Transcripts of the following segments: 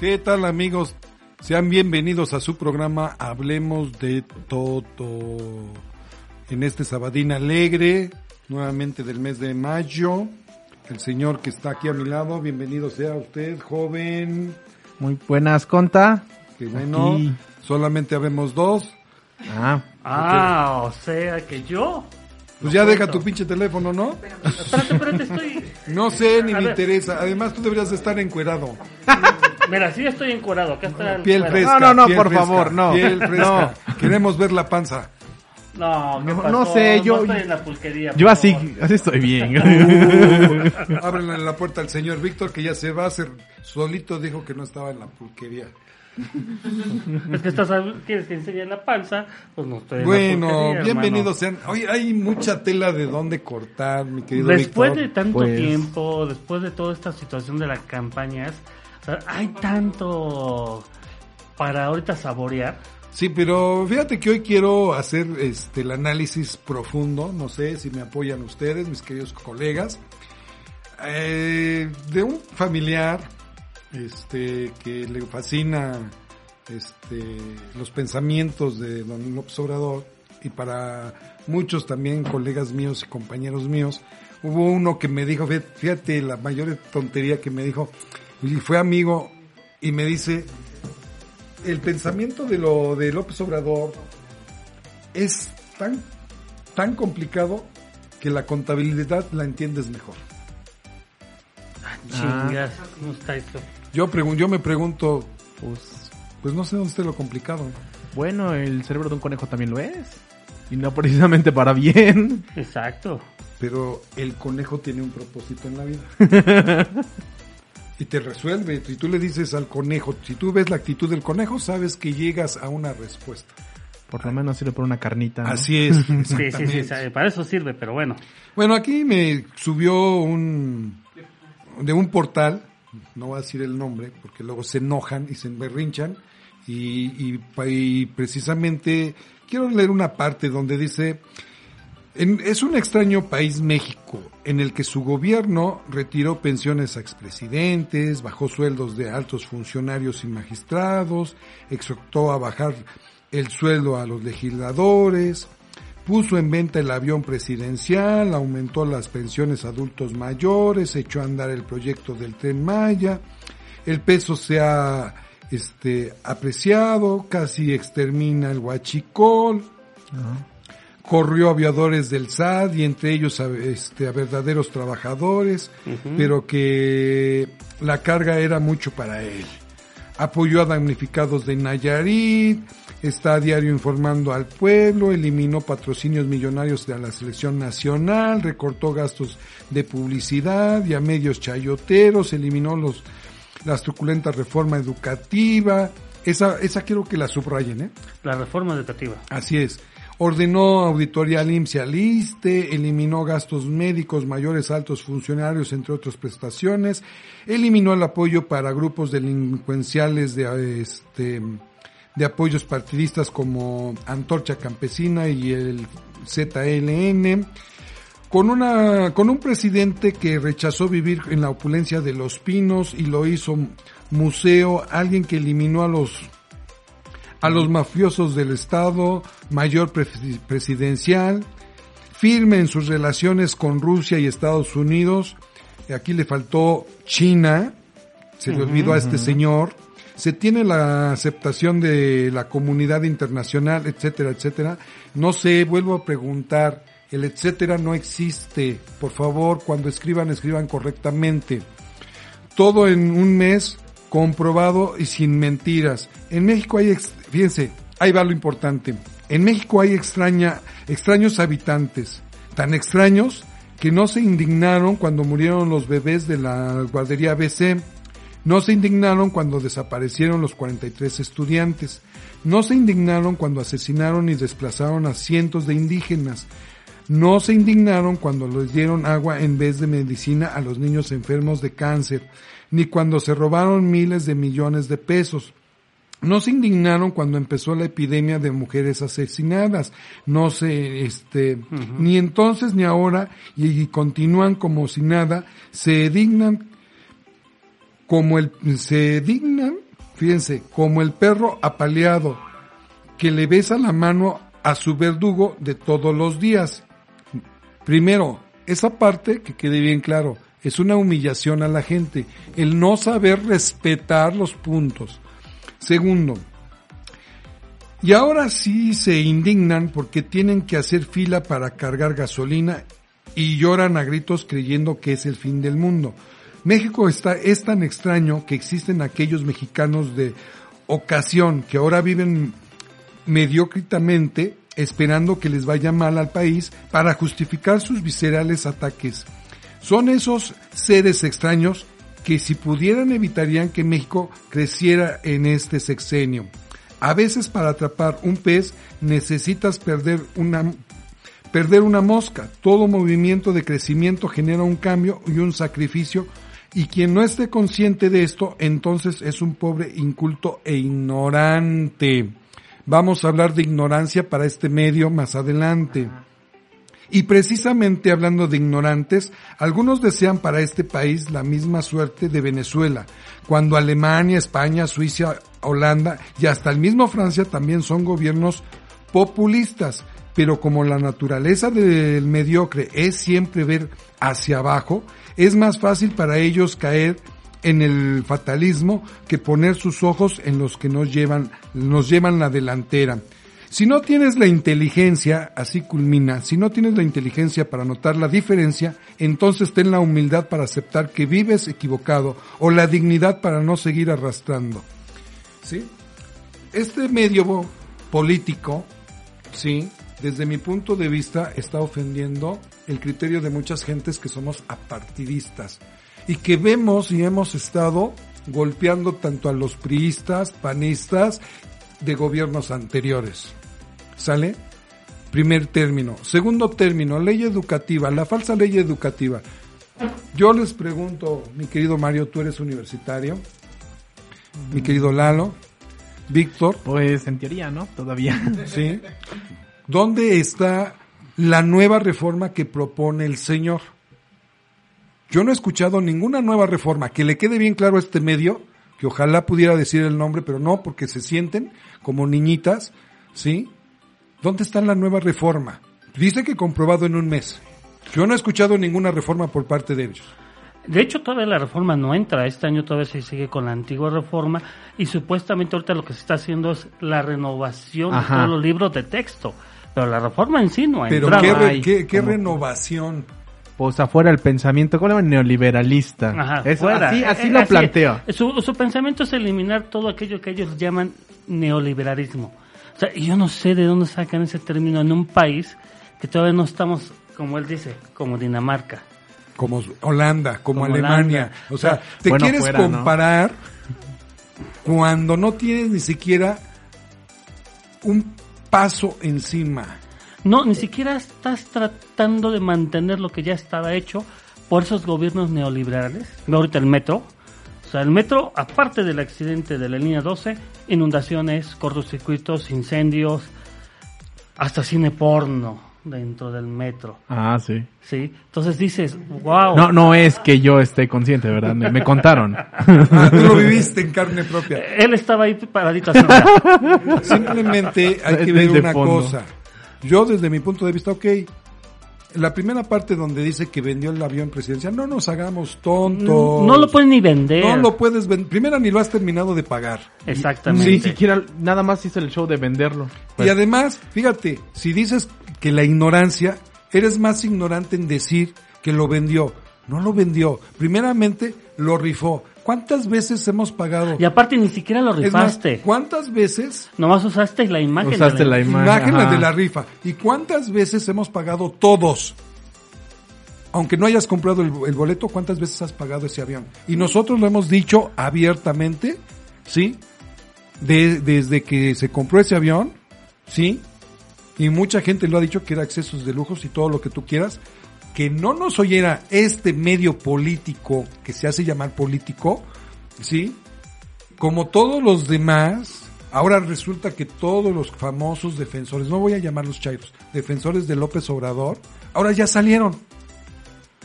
¿Qué tal amigos? Sean bienvenidos a su programa Hablemos de Todo. En este sabadín alegre, nuevamente del mes de mayo. El señor que está aquí a mi lado, bienvenido sea usted, joven. Muy buenas, Conta. Que bueno, Aquí. solamente habemos dos. Ah, Ah, o sea que yo. Pues ya deja tu pinche teléfono, ¿no? Espérate, espérate, estoy. No sé, ni A me ver. interesa. Además, tú deberías de estar encuerado. Mira, sí estoy encuadrado. Acá está el Piel cuero. fresca. No, no, no, piel por fresca, favor, no. Piel fresca. Queremos ver la panza. No, ¿qué No, no sé, yo- No estoy en la pulquería. yo así, favor. así estoy bien. Ábrenle la puerta al señor Víctor, que ya se va a hacer. Solito dijo que no estaba en la pulquería. Es que estás, quieres que enseñe la panza, pues no estoy en la Bueno, bienvenidos sean. Oye, hay mucha tela de dónde cortar, mi querido Después Víctor. de tanto Pues- tiempo, después de toda esta situación de las campañas, hay tanto para ahorita saborear. Sí, pero fíjate que hoy quiero hacer este el análisis profundo, no sé si me apoyan ustedes, mis queridos colegas, eh, de un familiar este que le fascina este los pensamientos de don López Obrador y para muchos también colegas míos y compañeros míos hubo uno que me dijo fíjate la mayor tontería que me dijo y fue amigo y me dice el pensamiento de lo de López Obrador es tan tan complicado que la contabilidad la entiendes mejor. Chingas, ¿cómo está esto? Yo pregun yo me pregunto, pues, pues no sé dónde está lo complicado. bueno, el cerebro de un conejo también lo es. Y no precisamente para bien. Exacto. Pero el conejo tiene un propósito en la vida. y te resuelve. Si tú le dices al conejo, si tú ves la actitud del conejo, sabes que llegas a una respuesta. Por lo menos sirve por una carnita. ¿no? Así es. Sí, sí, sí, para eso sirve, pero bueno. Bueno, aquí me subió un de un portal, no voy a decir el nombre, porque luego se enojan y se emberrinchan, y, y, y precisamente quiero leer una parte donde dice, es un extraño país México, en el que su gobierno retiró pensiones a expresidentes, bajó sueldos de altos funcionarios y magistrados, exhortó a bajar el sueldo a los legisladores, puso en venta el avión presidencial, aumentó las pensiones a adultos mayores, echó a andar el proyecto del tren Maya, el peso se ha este, apreciado, casi extermina el huachicol, corrió aviadores del SAT y entre ellos a, este, a verdaderos trabajadores, pero que la carga era mucho para él. Apoyó a damnificados de Nayarit, está a diario informando al pueblo, eliminó patrocinios millonarios de la selección nacional, recortó gastos de publicidad y a medios chayoteros, eliminó los, la truculenta reforma educativa. Esa, esa quiero que la subrayen, ¿eh? La reforma educativa. Así es. Ordenó auditoría al ISSSTE, eliminó gastos médicos mayores altos funcionarios, entre otras prestaciones, eliminó el apoyo para grupos delincuenciales de, este, de apoyos partidistas como Antorcha Campesina y el ZLN, con una, con un presidente que rechazó vivir en la opulencia de los pinos y lo hizo museo, alguien que eliminó a los a los mafiosos del Estado, mayor pre- presidencial, firme en sus relaciones con Rusia y Estados Unidos. Aquí le faltó China, se le olvidó a este señor. Se tiene la aceptación de la comunidad internacional, etcétera, etcétera. No sé, vuelvo a preguntar, el etcétera no existe. Por favor, cuando escriban, escriban correctamente todo en un mes comprobado y sin mentiras. En México hay, fíjense, ahí va lo importante. En México hay extraña, extraños habitantes, tan extraños que no se indignaron cuando murieron los bebés de la guardería ABC, no se indignaron cuando desaparecieron los 43 estudiantes, no se indignaron cuando asesinaron y desplazaron a cientos de indígenas, no se indignaron cuando les dieron agua en vez de medicina a los niños enfermos de cáncer, ni cuando se robaron miles de millones de pesos. No se indignaron cuando empezó la epidemia de mujeres asesinadas, no se, este, ni entonces ni ahora, y, y continúan como si nada, se dignan como el, se dignan fíjense, como el perro apaleado que le besa la mano a su verdugo de todos los días. Primero, esa parte que quede bien claro, es una humillación a la gente, el no saber respetar los puntos. Segundo, y ahora sí se indignan porque tienen que hacer fila para cargar gasolina y lloran a gritos creyendo que es el fin del mundo. México está, es tan extraño que existen aquellos mexicanos de ocasión que ahora viven mediocritamente esperando que les vaya mal al país para justificar sus viscerales ataques. Son esos seres extraños que si pudieran evitarían que México creciera en este sexenio. A veces para atrapar un pez necesitas perder una, perder una mosca. Todo movimiento de crecimiento genera un cambio y un sacrificio y quien no esté consciente de esto entonces es un pobre inculto e ignorante. Vamos a hablar de ignorancia para este medio más adelante. Y precisamente hablando de ignorantes, algunos desean para este país la misma suerte de Venezuela, cuando Alemania, España, Suiza, Holanda y hasta el mismo Francia también son gobiernos populistas, pero como la naturaleza del mediocre es siempre ver hacia abajo, es más fácil para ellos caer en el fatalismo que poner sus ojos en los que nos llevan, nos llevan la delantera. Si no tienes la inteligencia, así culmina, si no tienes la inteligencia para notar la diferencia, entonces ten la humildad para aceptar que vives equivocado o la dignidad para no seguir arrastrando. ¿Sí? Este medio político, sí, desde mi punto de vista está ofendiendo el criterio de muchas gentes que somos apartidistas y que vemos y hemos estado golpeando tanto a los priistas, panistas de gobiernos anteriores. ¿Sale? Primer término. Segundo término, ley educativa, la falsa ley educativa. Yo les pregunto, mi querido Mario, tú eres universitario, mi querido Lalo, Víctor. Pues en teoría, ¿no? Todavía. Sí. ¿Dónde está la nueva reforma que propone el señor? Yo no he escuchado ninguna nueva reforma. Que le quede bien claro a este medio, que ojalá pudiera decir el nombre, pero no, porque se sienten como niñitas, ¿sí? ¿Dónde está la nueva reforma? Dice que comprobado en un mes. Yo no he escuchado ninguna reforma por parte de ellos. De hecho, todavía la reforma no entra. Este año todavía se sigue con la antigua reforma y supuestamente ahorita lo que se está haciendo es la renovación de todos los libros de texto. Pero la reforma en sí no ha Pero entrado. ¿qué, qué, renovación? Pues afuera el pensamiento, ¿cómo le llaman? Neoliberalista. Ajá, Eso, fuera. así, así Eh, lo así es. Su, su pensamiento es eliminar todo aquello que ellos llaman neoliberalismo. O sea, y yo no sé de dónde sacan ese término en un país que todavía no estamos, como él dice, como Dinamarca. Como Holanda, como, Como Alemania. Holanda. O sea, te Bueno, quieres fuera, ¿no? comparar cuando no tienes ni siquiera un paso encima. No, ni siquiera estás tratando de mantener lo que ya estaba hecho por esos gobiernos neoliberales. Ve ahorita el metro. O sea, el metro, aparte del accidente de la línea 12, inundaciones, cortocircuitos, incendios, hasta cine porno dentro del metro. Ah, sí. ¿Sí? Entonces dices, wow. No, no es que yo esté consciente, ¿verdad? Me, me contaron. Ah, tú lo viviste en carne propia. Él estaba ahí paradito. Simplemente hay que ver una fondo. cosa. Yo desde mi punto de vista, ok, la primera parte donde dice que vendió el avión presidencial, no nos hagamos tontos. no lo pueden ni vender. No lo puedes vender. Primero ni lo has terminado de pagar. Exactamente. Ni siquiera, nada más hice el show de venderlo. Y además, fíjate, si dices que la ignorancia, eres más ignorante en decir que lo vendió. No lo vendió. Primeramente, lo rifó. ¿Cuántas veces hemos pagado? Y aparte ni siquiera lo más, rifaste. ¿cuántas veces Nomás usaste la imagen. de Usaste la imagen. imagen la ajá. de la rifa? ¿Y cuántas veces hemos pagado todos? Aunque no hayas comprado el, el boleto, ¿cuántas veces has pagado ese avión? Y nosotros lo hemos dicho abiertamente, ¿sí? De- desde que se compró ese avión, ¿sí? Y mucha gente lo ha dicho que era excesos de lujos y todo lo que tú quieras. Que no nos oyera este medio político, que se hace llamar político, ¿sí? Como todos los demás, ahora resulta que todos los famosos defensores, no voy a llamarlos chairos, defensores de López Obrador, ahora ya salieron.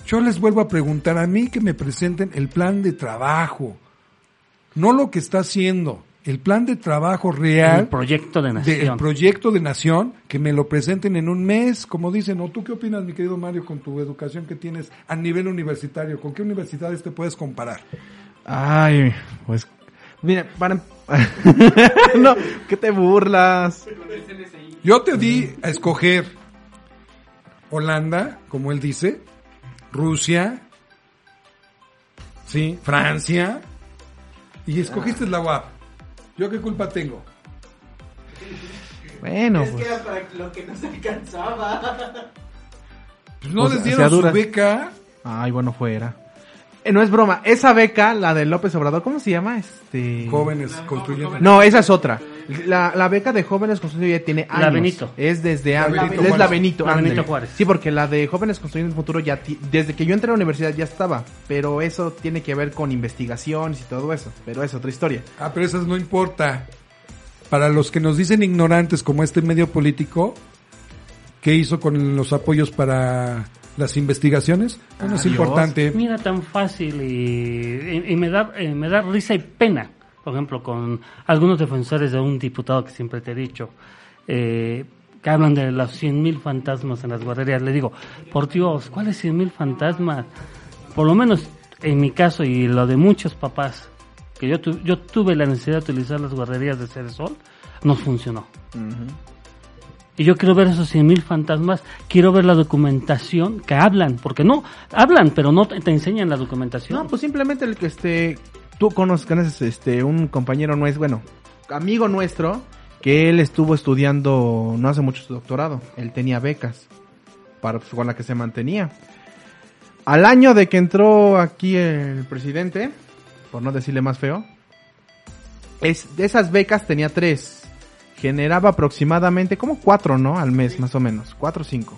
Yo les vuelvo a preguntar a mí que me presenten el plan de trabajo. no lo que está haciendo. El plan de trabajo real El proyecto de nación. proyecto de nación, que me lo presenten en un mes, como dicen. ¿O tú qué opinas, mi querido Mario, con tu educación que tienes a nivel universitario? ¿Con qué universidades te puedes comparar? Ay, pues. Mira, para. no, ¿qué te burlas? Yo te di a escoger Holanda, como él dice, Rusia, sí, Francia, y escogiste la UAP. ¿Yo qué culpa tengo? Bueno, Es que pues. era para lo que nos alcanzaba. Pues no O sea, les dieron su beca. Ay, bueno, fuera. Eh, no es broma. Esa beca, la de López Obrador, ¿cómo se llama? Este. Jóvenes construyendo. No, esa es otra. La, la beca de jóvenes construyendo ya tiene años. La Benito. Es desde antes. Benito es la Juárez. Benito. La. Benito Juárez. Sí, porque la de jóvenes construyendo el futuro ya desde que yo entré a la universidad ya estaba. Pero eso tiene que ver con investigaciones y todo eso. Pero es otra historia. Ah, pero esas no importa. Para los que nos dicen ignorantes como este medio político, ¿qué hizo con los apoyos para las investigaciones? Bueno, es Adiós. importante. Mira, tan fácil y, y- y me, da, eh, me da risa y pena, por ejemplo, con algunos defensores de un diputado que siempre te he dicho, eh, que hablan de los 100.000 fantasmas en las guarderías. Le digo, por Dios, ¿cuáles 100.000 fantasmas? Por lo menos en mi caso y lo de muchos papás, que yo, tu- yo tuve la necesidad de utilizar las guarderías de Ceresol, no funcionó. Y yo quiero ver esos 100.000 fantasmas, quiero ver la documentación que hablan, porque no, hablan, pero no te, enseñan la documentación. No, pues simplemente el que este tú conozcas este un compañero nuestro, bueno, amigo nuestro que él estuvo estudiando no hace mucho su doctorado, él tenía becas para pues, con la que se mantenía. Al año de que entró aquí el presidente, por no decirle más feo, es de esas becas tenía tres. Generaba aproximadamente como cuatro, ¿no? Al mes, más o menos. Cuatro o cinco.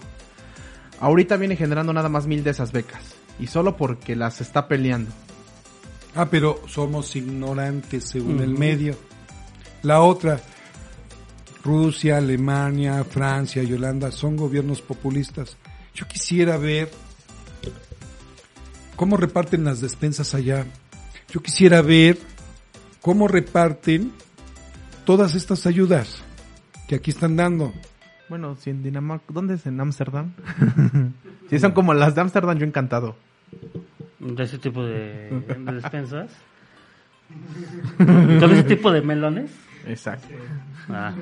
Ahorita viene generando nada más mil de esas becas. Y solo porque las está peleando. Ah, pero somos ignorantes según el medio. La otra, Rusia, Alemania, Francia y Holanda son gobiernos populistas. Yo quisiera ver cómo reparten las despensas allá. Yo quisiera ver cómo reparten todas estas ayudas que aquí están dando. Bueno, si en Dinamarca, ¿dónde es? ¿En Ámsterdam? si son como las de Ámsterdam, yo encantado. De ese tipo de, de despensas. ¿Con ese tipo de melones? Exacto. Ah.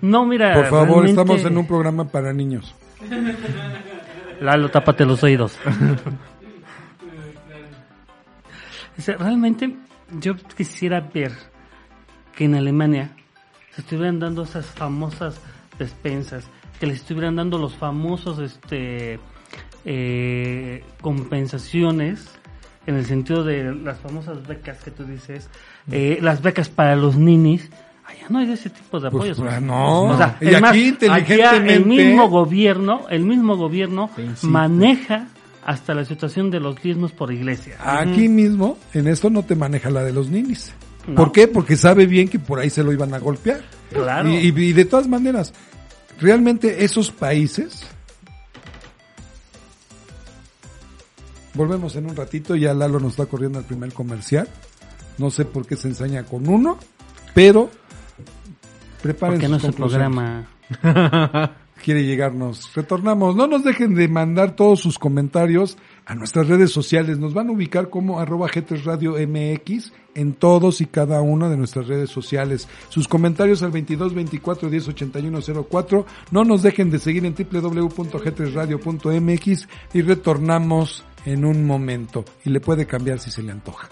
no, mira. Por favor, realmente- estamos en un programa para niños. Lalo, tápate los oídos. Realmente yo quisiera ver que en Alemania se estuvieran dando esas famosas despensas, que les estuvieran dando los famosos este eh, compensaciones en el sentido de las famosas becas que tú dices, eh, las becas para los ninis. Allá no hay de ese tipo de Pues, apoyos. ah, no. O sea, Y es más, aquí inteligentemente- el mismo gobierno, el mismo gobierno maneja hasta la situación de los diezmos por iglesia. Aquí mismo, en esto no te maneja la de los ninis. No. ¿Por qué? Porque sabe bien que por ahí se lo iban a golpear. Claro. Y, y- y de todas maneras, realmente esos países... Volvemos en un ratito, ya Lalo nos está corriendo al primer comercial. No sé por qué se ensaña con uno, pero preparen Porque no sus conclusiones. programa. quiere llegarnos. Retornamos. No nos dejen de mandar todos sus comentarios a nuestras redes sociales. Nos van a ubicar como arroba G3 Radio MX en todos y cada una de nuestras redes sociales. Sus comentarios al 22 24 10 81 04. No nos dejen de seguir en www.g3radio.mx y retornamos en un momento. Y le puede cambiar si se le antoja.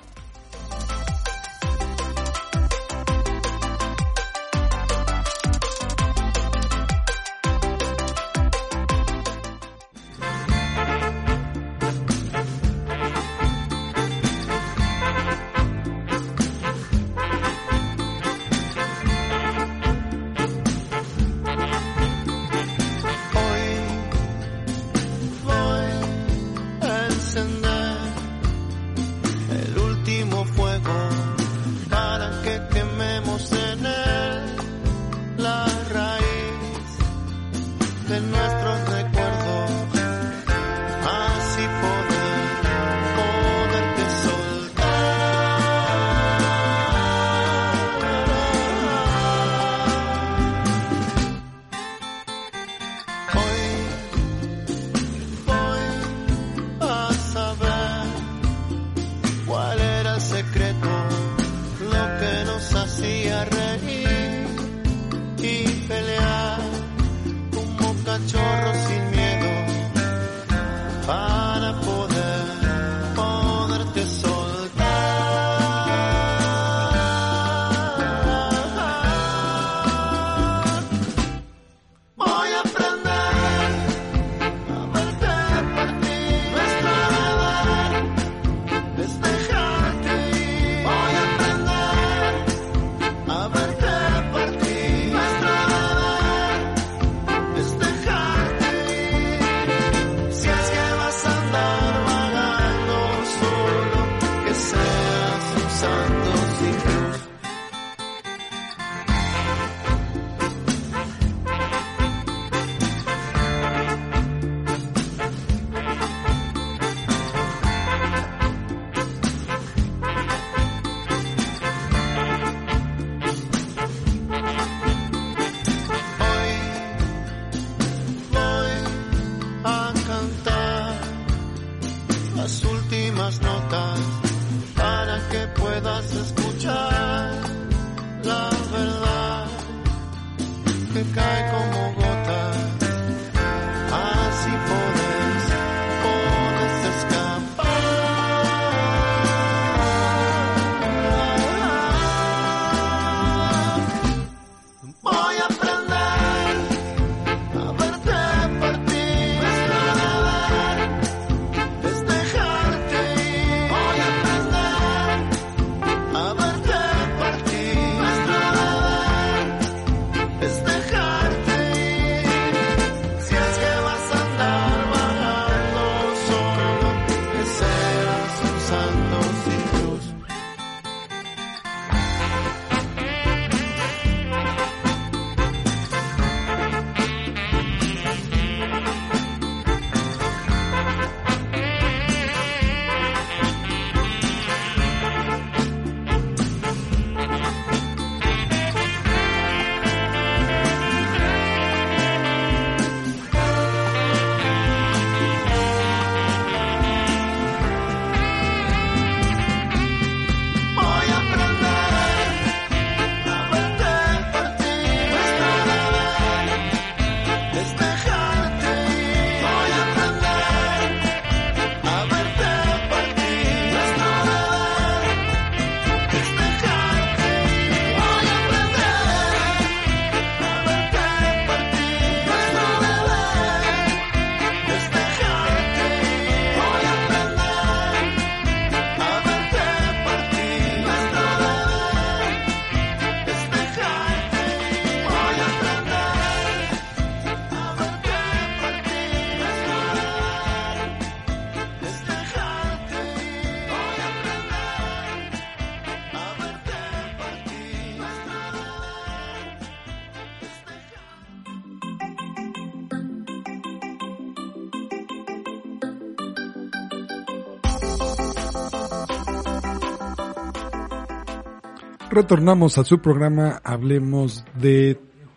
Retornamos a su programa Hablemos de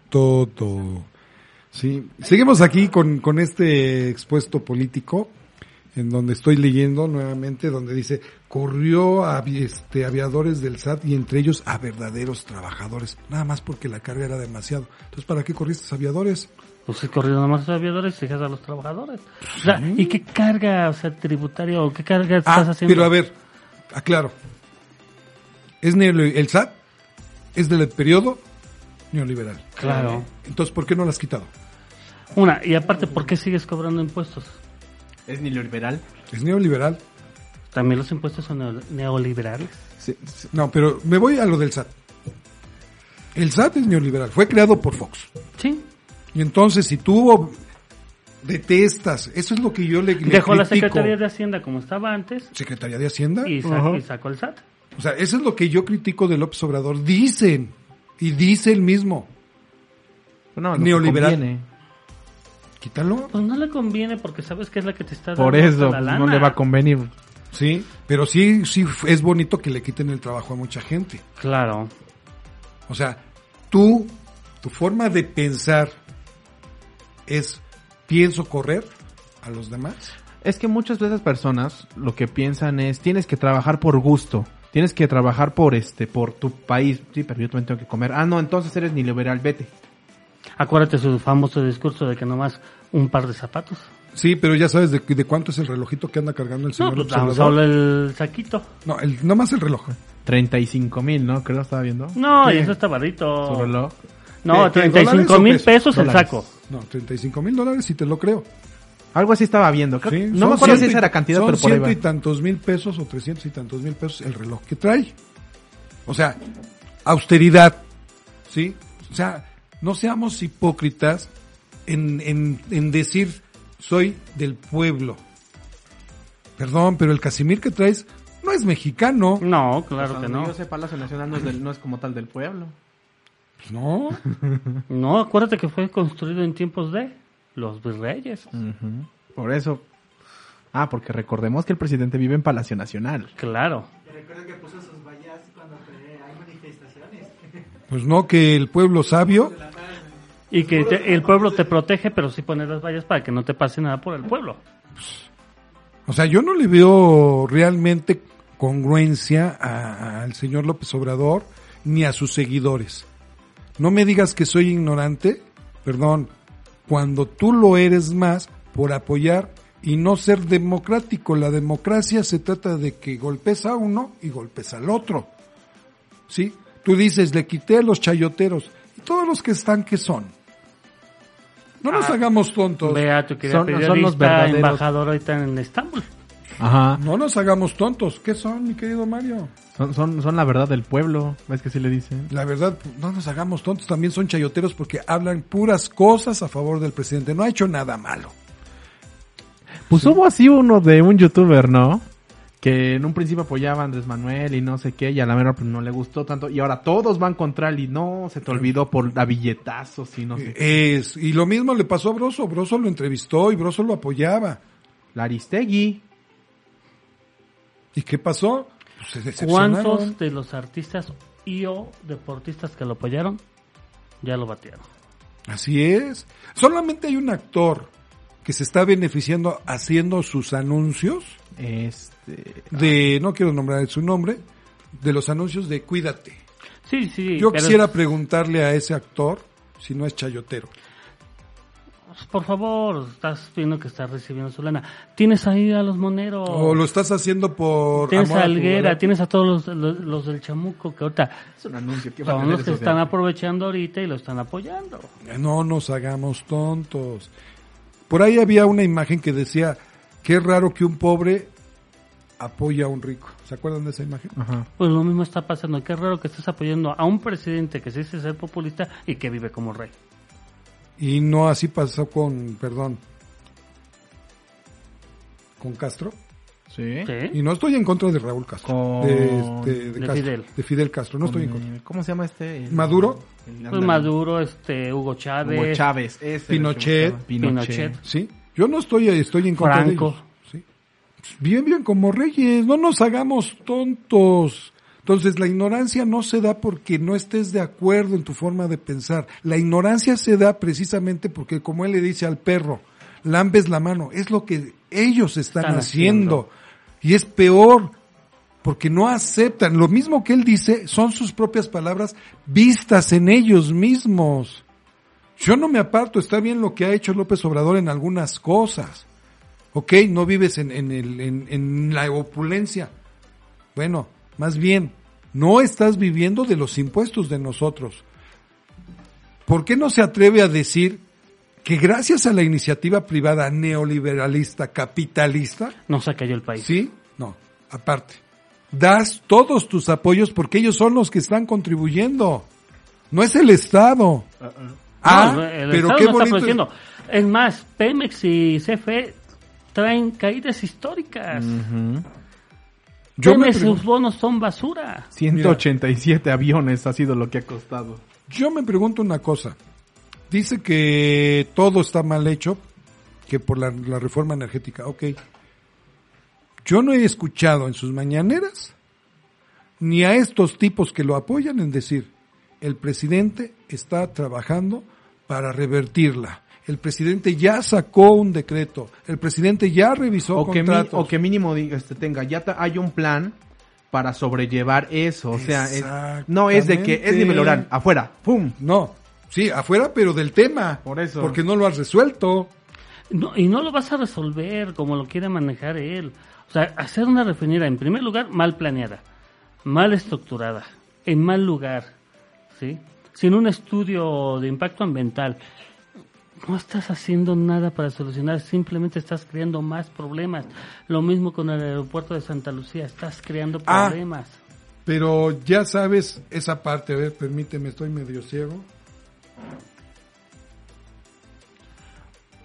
todo. Sí, seguimos aquí con, con este expuesto político, en donde estoy leyendo nuevamente, donde dice, corrió a este, aviadores del SAT y entre ellos a verdaderos trabajadores, nada más porque la carga era demasiado. Entonces, ¿para qué corriste a aviadores? Pues he corrido nomás a los aviadores y dejas a los trabajadores. O sea, ¿y qué carga, o sea, tributaria o qué carga estás Ah, haciendo? pero a ver, aclaro. Es el SAT es del periodo neoliberal. Claro. Entonces, ¿por qué no lo has quitado? Una, y aparte, ¿por qué sigues cobrando impuestos? ¿Es neoliberal? Es neoliberal. También los impuestos son neo- neoliberales. Sí, sí. No, pero me voy a lo del SAT. El SAT es neoliberal, fue creado por Fox. Sí. Y entonces, si tú detestas, eso es lo que yo le, le Dejó la. Secretaría de Hacienda como estaba antes Secretaría de Hacienda. y, sa- y sacó el SAT. O sea, eso es lo que yo critico de López Obrador. Dicen, y dice el mismo, No, Neoliberal. conviene. quítalo. Pues no le conviene porque sabes que es la que te está dando Por eso la no le va a convenir. Sí, pero sí, sí es bonito que le quiten el trabajo a mucha gente. Claro. O sea, tú, tu forma de pensar es, pienso correr a los demás. Es que muchas de esas personas lo que piensan es tienes que trabajar por gusto, tienes que trabajar por este, por tu país. Sí, pero yo también tengo que comer. Ah, no, entonces eres neoliberal, vete. Acuérdate su famoso discurso de que nomás un par de zapatos. Sí, pero ya sabes de, de cuánto es el relojito que anda cargando el No, señor pues tan Obrador. solo el saquito. No, el, nomás el reloj. 35 mil, ¿no? Creo que estaba viendo. No, ¿Qué? y eso está barrito. Su reloj. No, ¿Qué, qué, 35 dólares o mil pesos? pesos el saco. No, 35 mil dólares, si te lo creo. Algo así estaba viendo. Creo- Sí, no me acuerdo si esa era cantidad, son pero por ahí ciento va. y tantos mil pesos o trescientos y tantos mil pesos el reloj que trae. O sea, austeridad, ¿sí? O sea, no seamos hipócritas en, en, en decir soy del pueblo. Perdón, pero el Casimir que traes no es mexicano. No, claro Hasta que no. Yo sé, Palacio Nacional no es, del- no es como tal del pueblo. Pues no. No, acuérdate que fue construido en tiempos de los virreyes. Por eso. Ah, porque recordemos que el presidente vive en Palacio Nacional. Claro. Recuerda que puso sus vallas cuando hay manifestaciones. Pues no, que el pueblo sabio. Y que te- el pueblo te protege, pero sí pone las vallas para que no te pase nada por el pueblo. O sea, yo no le veo realmente congruencia a- al señor López Obrador ni a sus seguidores. No me digas que soy ignorante, perdón, cuando tú lo eres más por apoyar y no ser democrático. La democracia se trata de que golpes a uno y golpes al otro. ¿Sí? Tú dices, le quité a los chayoteros. ¿Y todos los que están qué son? No nos Ah, hagamos tontos. Vea, tu querida Son- son los verdaderos- embajador ahorita en Estambul. Ajá. No nos hagamos tontos. ¿Qué son, mi querido Mario? Son, son, son la verdad del pueblo. ¿Ves que sí le dicen? La verdad, no nos hagamos tontos. También son chayoteros porque hablan puras cosas a favor del presidente. No ha hecho nada malo. Pues hubo así uno de un youtuber, ¿no? Que en un principio apoyaba a Andrés Manuel y no sé qué, y a la mera pues, no le gustó tanto. Y ahora todos van contra él y no, se te olvidó por a billetazos y no sé. qué. Es, y lo mismo le pasó a Broso. Broso lo entrevistó y Broso lo apoyaba. La Aristegui. ¿Y qué pasó? Pues se. ¿Cuántos de los artistas y o deportistas que lo apoyaron ya lo batearon? Así es. Solamente hay un actor que se está beneficiando haciendo sus anuncios Este. de, no quiero nombrar su nombre, de los anuncios de Cuídate. Sí, sí. Yo pero- quisiera preguntarle a ese actor si no es chayotero. Por favor, estás viendo que estás recibiendo su lana. Tienes ahí a los moneros. O lo estás haciendo por Tienes amor a Alguera, tienes a todos los, los, los del chamuco que ahorita Es un anuncio a son los que están aprovechando ahorita y lo están apoyando. No nos hagamos tontos. Por ahí había una imagen que decía, qué raro que un pobre apoya a un rico. ¿Se acuerdan de esa imagen? Ajá. Pues lo mismo está pasando. Qué raro que estés apoyando a un presidente que se dice ser populista y que vive como rey. Y no así pasó con, perdón, con Castro. Sí. Y no estoy en contra de Raúl Castro. Con- De, este, de de Castro, Fidel. de Fidel Castro. No estoy en Con, contra. ¿Cómo se llama este? El- ¿Maduro? el- Pues. Maduro, este, Hugo Chávez. Hugo Chávez. Pinochet. Pinochet. ¿Sí? Yo no estoy, estoy en contra Franco. de ellos. ¿sí? Bien, bien, como reyes. No nos hagamos tontos. Entonces, la ignorancia no se da porque no estés de acuerdo en tu forma de pensar. La ignorancia se da precisamente porque, como él le dice al perro, lambes la mano. Es lo que ellos están, Están haciendo. Y es peor, porque no aceptan. Lo mismo que él dice son sus propias palabras vistas en ellos mismos. Yo no me aparto, está bien lo que ha hecho López Obrador en algunas cosas. Ok, no vives en, en, el, en, en la opulencia. Bueno, más bien, no estás viviendo de los impuestos de nosotros. ¿Por qué no se atreve a decir que gracias a la iniciativa privada neoliberalista, capitalista, No se cayó el país. ¿Sí? No, aparte. Das todos tus apoyos porque ellos son los que están contribuyendo. No es el Estado. Ah, No, el pero Estado qué no bonito. es- más, Pemex y CFE traen caídas históricas. Pregun- sus bonos son basura. 187 aviones ha sido lo que ha costado. yo me pregunto una cosa. Dice que todo está mal hecho, que por la, la reforma energética. Ok. Yo no he escuchado en sus mañaneras ni a estos tipos que lo apoyan en decir, el presidente está trabajando para revertirla. El presidente ya sacó un decreto. El presidente ya revisó O que, mi- contratos. o que mínimo diga, este, tenga, ya ta- hay un plan para sobrellevar eso. O sea, es- no es de que es Exactamente. nivel oral, afuera, ¡pum! No, Sí, afuera, pero del tema. Por eso. Porque no lo has resuelto. No, y no lo vas a resolver como lo quiere manejar él. O sea, hacer una refinería, en primer lugar, mal planeada, mal estructurada, en mal lugar, ¿sí? Sin un estudio de impacto ambiental. No estás haciendo nada para solucionar, simplemente estás creando más problemas. Lo mismo con el aeropuerto de Santa Lucía, estás creando Ah. problemas. Pero ya sabes esa parte, a ver, permíteme, estoy medio ciego.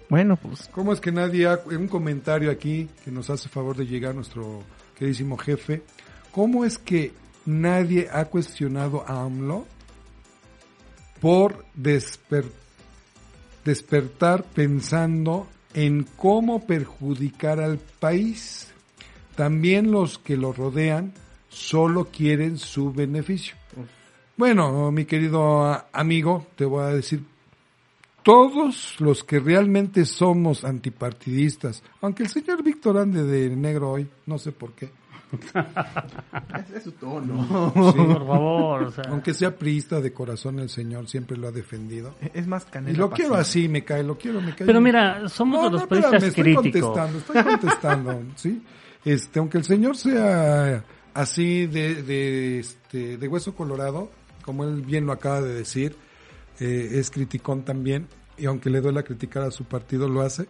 Bueno, pues ¿Cómo es que nadie ha, un comentario aquí que nos hace favor de llegar nuestro queridísimo jefe? ¿Cómo es que nadie ha cuestionado a AMLO por desper- despertar pensando en cómo perjudicar al país? También los que lo rodean solo quieren su beneficio. Bueno, mi querido amigo, te voy a decir todos los que realmente somos antipartidistas, aunque el señor Víctor ande de negro hoy, no sé por qué, es su tono. Por favor, o sea, aunque sea priista de corazón, el señor siempre lo ha defendido. Es más canela. Y lo quiero así, me cae, lo quiero, me cae. Pero mira, somos No, de los no, periodistas espérame, estoy críticos. contestando, estoy contestando, ¿sí? Este, aunque el señor sea así de, de, este, de hueso colorado, como él bien lo acaba de decir, eh, es criticón también, y aunque le duele criticar a su partido, lo hace.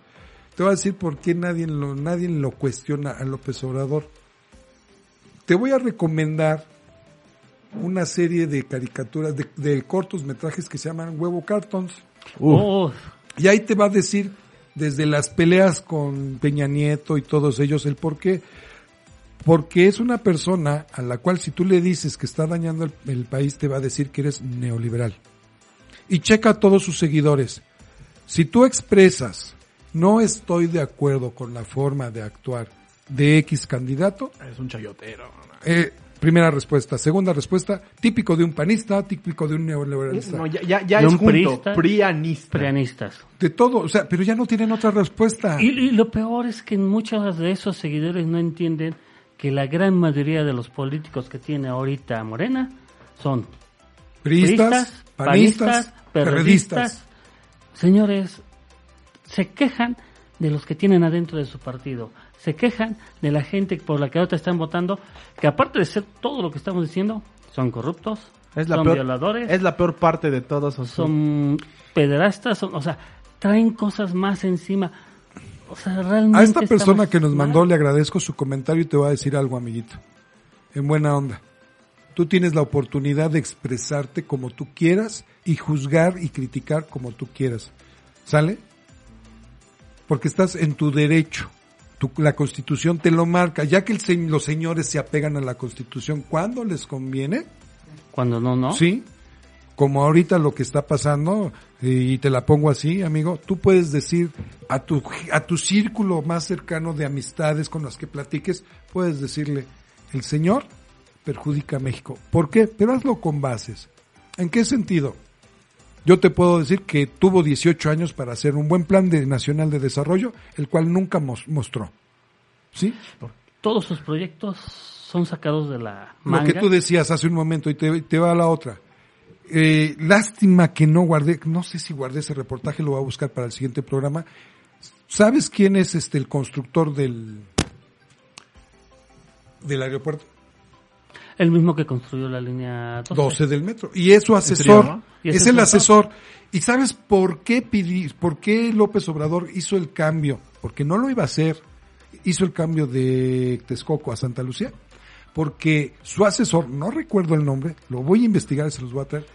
Te voy a decir por qué nadie lo, nadie lo cuestiona a López Obrador. Te voy a recomendar una serie de caricaturas, de, de cortos metrajes que se llaman Huevo Cartons. Uf, Y ahí te va a decir desde las peleas con Peña Nieto y todos ellos el por qué. Porque es una persona a la cual si tú le dices que está dañando el, el país te va a decir que eres neoliberal. Y checa a todos sus seguidores. Si tú expresas no estoy de acuerdo con la forma de actuar de X candidato, Es un chayotero. eh, primera respuesta. Segunda respuesta, típico de un panista, típico de un neoliberalista. No, ya, ya, ya es un junto. priista. Prianista. prianistas. De todo, o sea, pero ya no tienen otra respuesta. Y, y lo peor es que muchos de esos seguidores no entienden que la gran mayoría de los políticos que tiene ahorita Morena son Priistas, panistas, perredistas. Señores, se quejan de los que tienen adentro de su partido. Se quejan de la gente por la que ahora están votando, que aparte de ser todo lo que estamos diciendo, son corruptos, Es la son peor, violadores, Es la peor parte de todos. son pederastas, son- o sea, traen cosas más encima. O sea, realmente A esta persona que nos mal. mandó le agradezco su comentario y te voy a decir algo, amiguito. En buena onda. Tú tienes la oportunidad de expresarte como tú quieras y juzgar y criticar como tú quieras. ¿Sale? Porque estás en tu derecho. Tu- la constitución te lo marca. Ya que el los señores se apegan a la constitución cuando les conviene, Cuando no, no. Sí, como ahorita lo que está pasando, y te la pongo así, amigo, tú puedes decir a tu, a tu círculo más cercano de amistades con las que platiques, puedes decirle, el Señor perjudica a México. ¿Por qué? Pero hazlo con bases. ¿En qué sentido? Yo te puedo decir que tuvo 18 años para hacer un buen plan de nacional de desarrollo, el cual nunca mos- mostró. ¿Sí? Todos sus proyectos son sacados de la Lo manga. que tú decías hace un momento y te, te va a la otra. Eh, lástima que no guardé, no sé si guardé ese reportaje, lo voy a buscar para el siguiente programa. ¿Sabes quién es este el constructor del del aeropuerto? El mismo que construyó la línea 12. 12 del metro. Y es su asesor. Es el asesor. ¿Y sabes por qué pidi, por qué López Obrador hizo el cambio? Porque no lo iba a hacer. Hizo el cambio de Texcoco a Santa Lucía. Porque su asesor, no recuerdo el nombre, lo voy a investigar y se los voy a traer,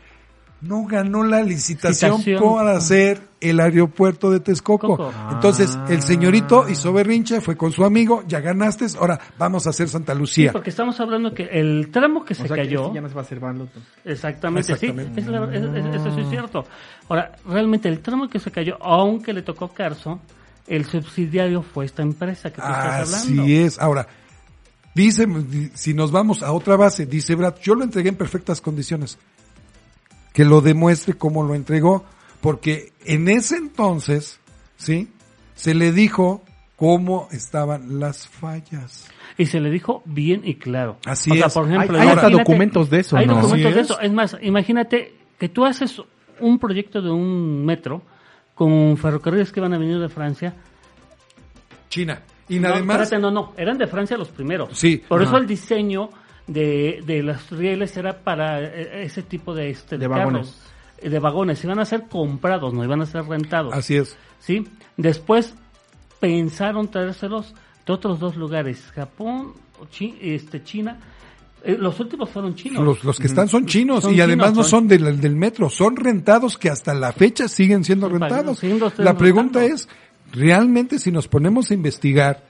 no ganó la licitación Licitación. para hacer el aeropuerto de Texcoco. Coco. Entonces, el señorito hizo berrinche, fue con su amigo, ya ganaste, ahora vamos a hacer Santa Sí, Lucía. porque estamos hablando que el tramo que o se sea cayó, ya no se va a hacer exactamente, Exactamente. sí, es la- es- es- eso sí es cierto. Ahora, realmente el tramo que se cayó, aunque le tocó Carso, el subsidiario fue esta empresa que tú estás hablando. Así es. Ahora, dice, si nos vamos a otra base, dice Brad, yo lo entregué en perfectas condiciones. Que lo demuestre cómo lo entregó, porque en ese entonces, ¿sí? Se le dijo cómo estaban las fallas. Y se le dijo bien y claro. Así o sea, es. por ejemplo, Hay- hay hasta documentos de eso, Hay ¿no? documentos de es. eso. Es más, imagínate que tú haces un proyecto de un metro con ferrocarriles que van a venir de Francia. China. Y No, además, espérate, no, no, eran de Francia los primeros. Sí. Por eso el diseño de, de los rieles era para eh, ese tipo de, este, De vagones. eh, de vagones. Iban a ser comprados, no iban a ser rentados. así es. ¿sí? Después pensaron traérselos de otros dos lugares, Japón, Chi- este, China. Eh, los últimos fueron chinos. Los, los que están son chinos Son y además no son- son del, del metro, son rentados que hasta la fecha siguen siendo rentados. siguen La pregunta rentando. es, realmente si nos ponemos a investigar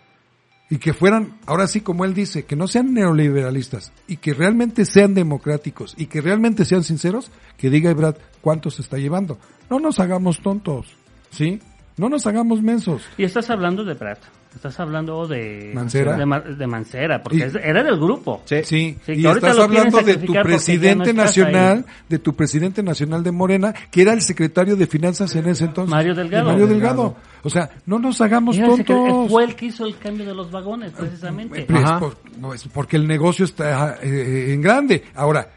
y que fueran, ahora sí como él dice, que no sean neoliberalistas y que realmente sean democráticos y que realmente sean sinceros, que diga Brad cuánto se está llevando. No nos hagamos tontos, ¿sí? No nos hagamos mensos. Y estás hablando de Prat. Estás hablando de Mancera. de, Ma- de Mancera, porque Y- era del grupo. Sí. Sí, Sí, y estás hablando de tu presidente no nacional, ahí. de tu presidente nacional de Morena, que era el secretario de finanzas en ese entonces. Mario Delgado. De Mario Delgado. O sea, no nos hagamos tontos. fue el que hizo el cambio de los vagones, precisamente. Pues, Ajá. por- no, es porque el negocio está eh, en grande. Ahora,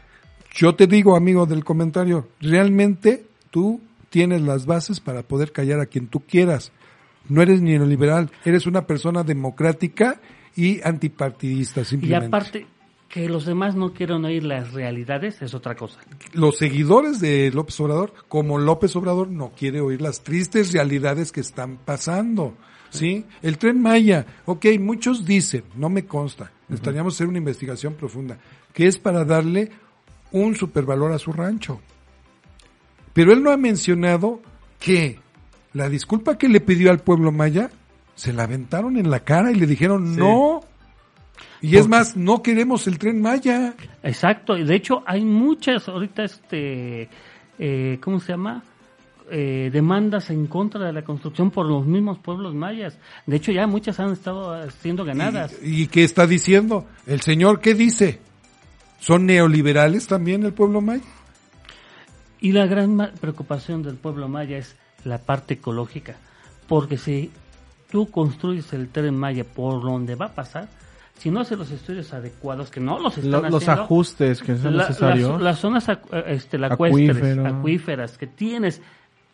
yo te digo, amigo del comentario, realmente tú tienes las bases para poder callar a quien tú quieras. No eres ni neoliberal, eres una persona democrática y antipartidista, Y simplemente. aparte, que los demás no quieran oír las realidades es otra cosa. los seguidores de López Obrador, como López Obrador no quiere oír las tristes realidades que están pasando. ¿Sí? El tren Maya, ok, muchos dicen, no me consta, necesitaríamos hacer una investigación profunda, que es para darle un supervalor a su rancho. Pero él no ha mencionado que la disculpa que le pidió al pueblo maya, se la aventaron en la cara y le dijeron no. Y es más, no queremos el tren Maya. Exacto, y de hecho hay muchas ahorita, este, eh, ¿cómo se llama? Eh, demandas en contra de la construcción por los mismos pueblos mayas. De hecho ya muchas han estado siendo ganadas. ¿Y, y qué está diciendo? ¿El señor qué dice? ¿Son neoliberales también el pueblo maya? Y la gran preocupación del pueblo maya es la parte ecológica, porque si tú construyes el tren maya por donde va a pasar, si no haces los estudios adecuados, que no los están Lo- los haciendo, ajustes que son la- necesarios. las, las zonas este, lacuestres, Acuífero. acuíferas que tienes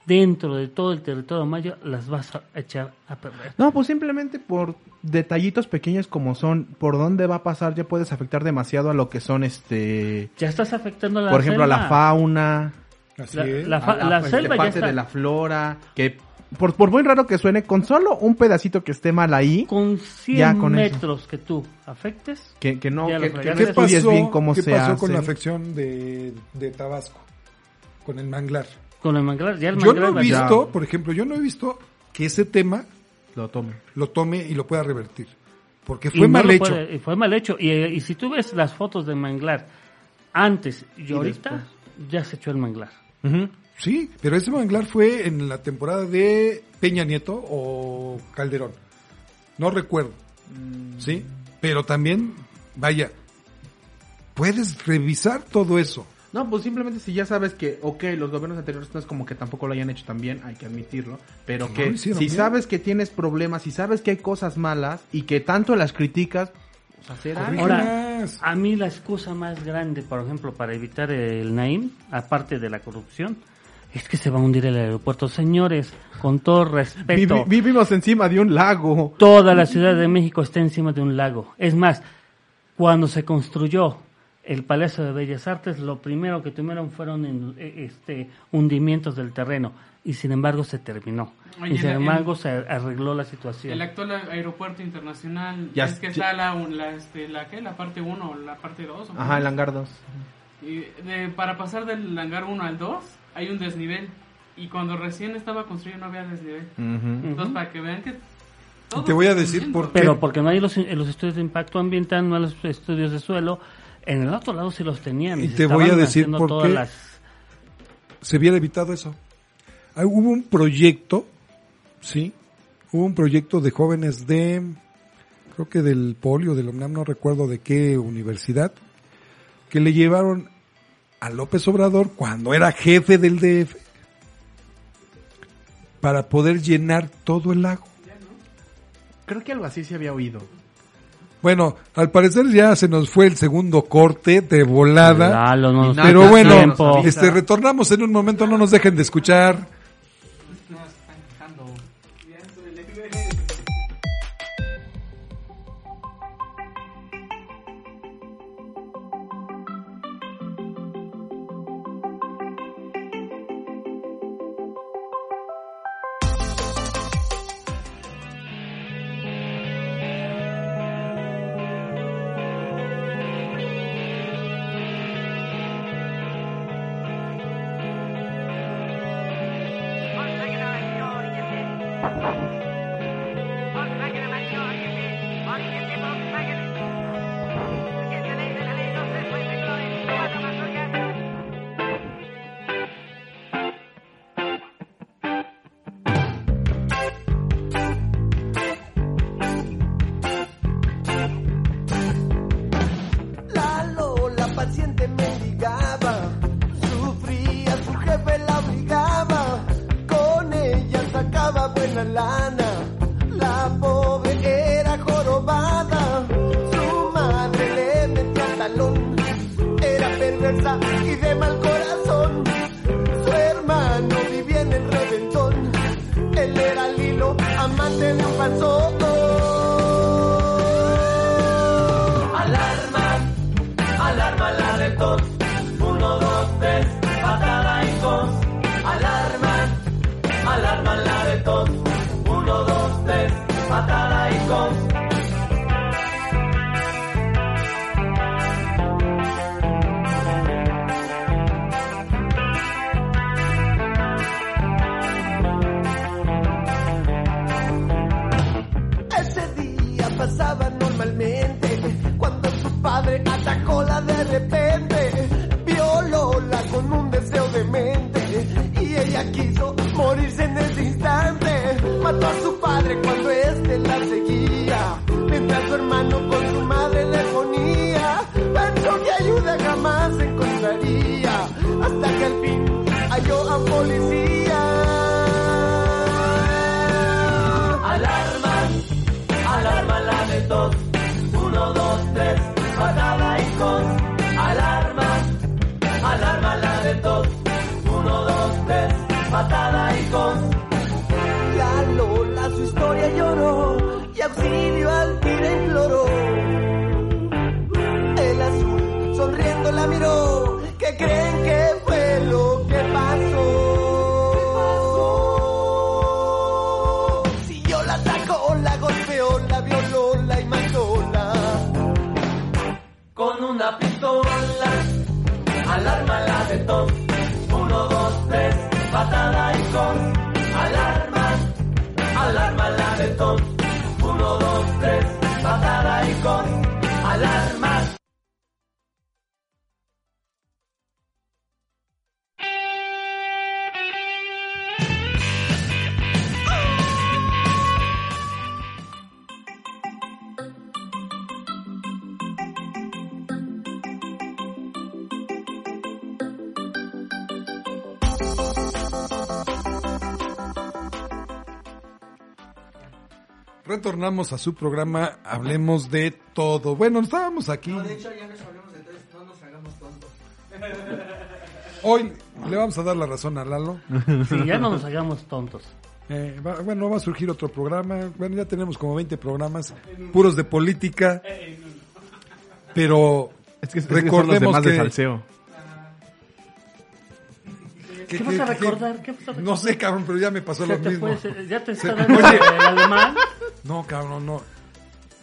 dentro de todo el territorio maya, las vas a echar a perder. No, pues simplemente por detallitos pequeños como son por dónde va a pasar ya puedes afectar demasiado a lo que son este, Ya estás afectando a la por ejemplo, a la fauna, Así La- es. la fa- a la este, selva ya parte está. de la flora, que por, por muy raro que suene, con solo un pedacito que esté mal ahí, Con 100 Ya con eso. metros que tú afectes, que, que no, que, que no ¿Qué estudies pasó, bien cómo qué se pasó hace. con la afección de, de Tabasco? Con el manglar. con el manglar, ya el Yo manglar no va- he visto, Ya. por ejemplo, yo no he visto que ese tema Lo tome. lo tome y lo pueda revertir. Porque fue no mal hecho. puede- fue mal hecho. Y, y si tú ves las fotos del manglar antes y, ahorita, ya se echó el manglar. Sí, pero ese manglar fue en la temporada de Peña Nieto o Calderón. No recuerdo. Sí, pero también, vaya, puedes revisar todo eso. No, pues simplemente si ya sabes que, ok, los gobiernos anteriores no es como que tampoco lo hayan hecho tan bien, hay que admitirlo, pero Que no si bien. sabes que tienes problemas, si sabes que hay cosas malas y que tanto las criticas, hacer. Ahora, a mí la excusa más grande, por ejemplo, para evitar el Naim, aparte de la corrupción, es que se va a hundir el aeropuerto. Señores, con todo respeto, Vivi- vivimos encima de un lago. toda la Ciudad de México está encima de un lago. Es más, cuando se construyó el Palacio de Bellas Artes, lo primero que tuvieron fueron en- eh, este, hundimientos del terreno y sin embargo se terminó. Oye, y sin el- embargo se arregló la situación. El actual aeropuerto internacional Ya es que ya- está la, un- la, este, la, ¿qué? la parte 1 o la parte 2. Ajá, el hangar 2. Y de- para pasar del hangar 1 al 2 hay un desnivel. Y cuando recién estaba construido no había desnivel. Entonces, para que vean que... todo Te voy a decir por qué. Pero porque no hay los, los estudios de impacto ambiental, no hay los estudios de suelo. En el otro lado sí los tenían. Y se te voy a decir por todas qué. las- se hubiera evitado eso. Ah, Hubo un proyecto, sí, hubo un proyecto de jóvenes de, creo que del Polio, del UNAM, no recuerdo de qué universidad, que le llevaron a López Obrador cuando era jefe del DF para poder llenar todo el lago. Creo que algo así se había oído. Bueno, al parecer ya se nos fue el segundo corte de volada. Lalo, no nos Pero bueno, tiempo. este retornamos en un momento, no nos dejen de escuchar. Retornamos a su programa, hablemos de todo. Bueno, estábamos aquí. No, de hecho ya nos de todo no nos hagamos tontos. Hoy le vamos a dar la razón a Lalo. Sí, ya no nos hagamos tontos. Eh, va- bueno, va a surgir otro programa. Bueno, ya tenemos como 20 programas puros de política. Pero Es que, es que son los recordemos demás de que, salseo. ¿Qué vas a recordar? ¿Qué vas a recordar? No sé, cabrón, pero ya me pasó lo te mismo. ya te Se- está dando Oye. el alemán. No, cabrón, no.